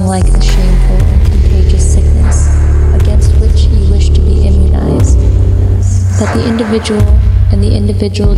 like a shameful and contagious sickness against which you wish to be immunized. That the individual and the individual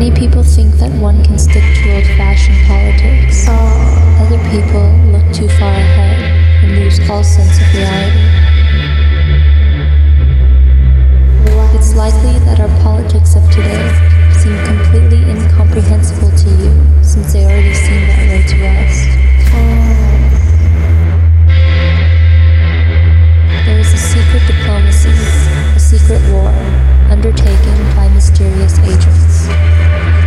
Many people think that one can stick to old fashioned politics. Other people look too far ahead and lose all sense of reality. It's likely that our politics of today seem completely incomprehensible to you since they already seem that way to us. There is a secret diplomacy, a secret war, undertaken by mysterious agents. Peace.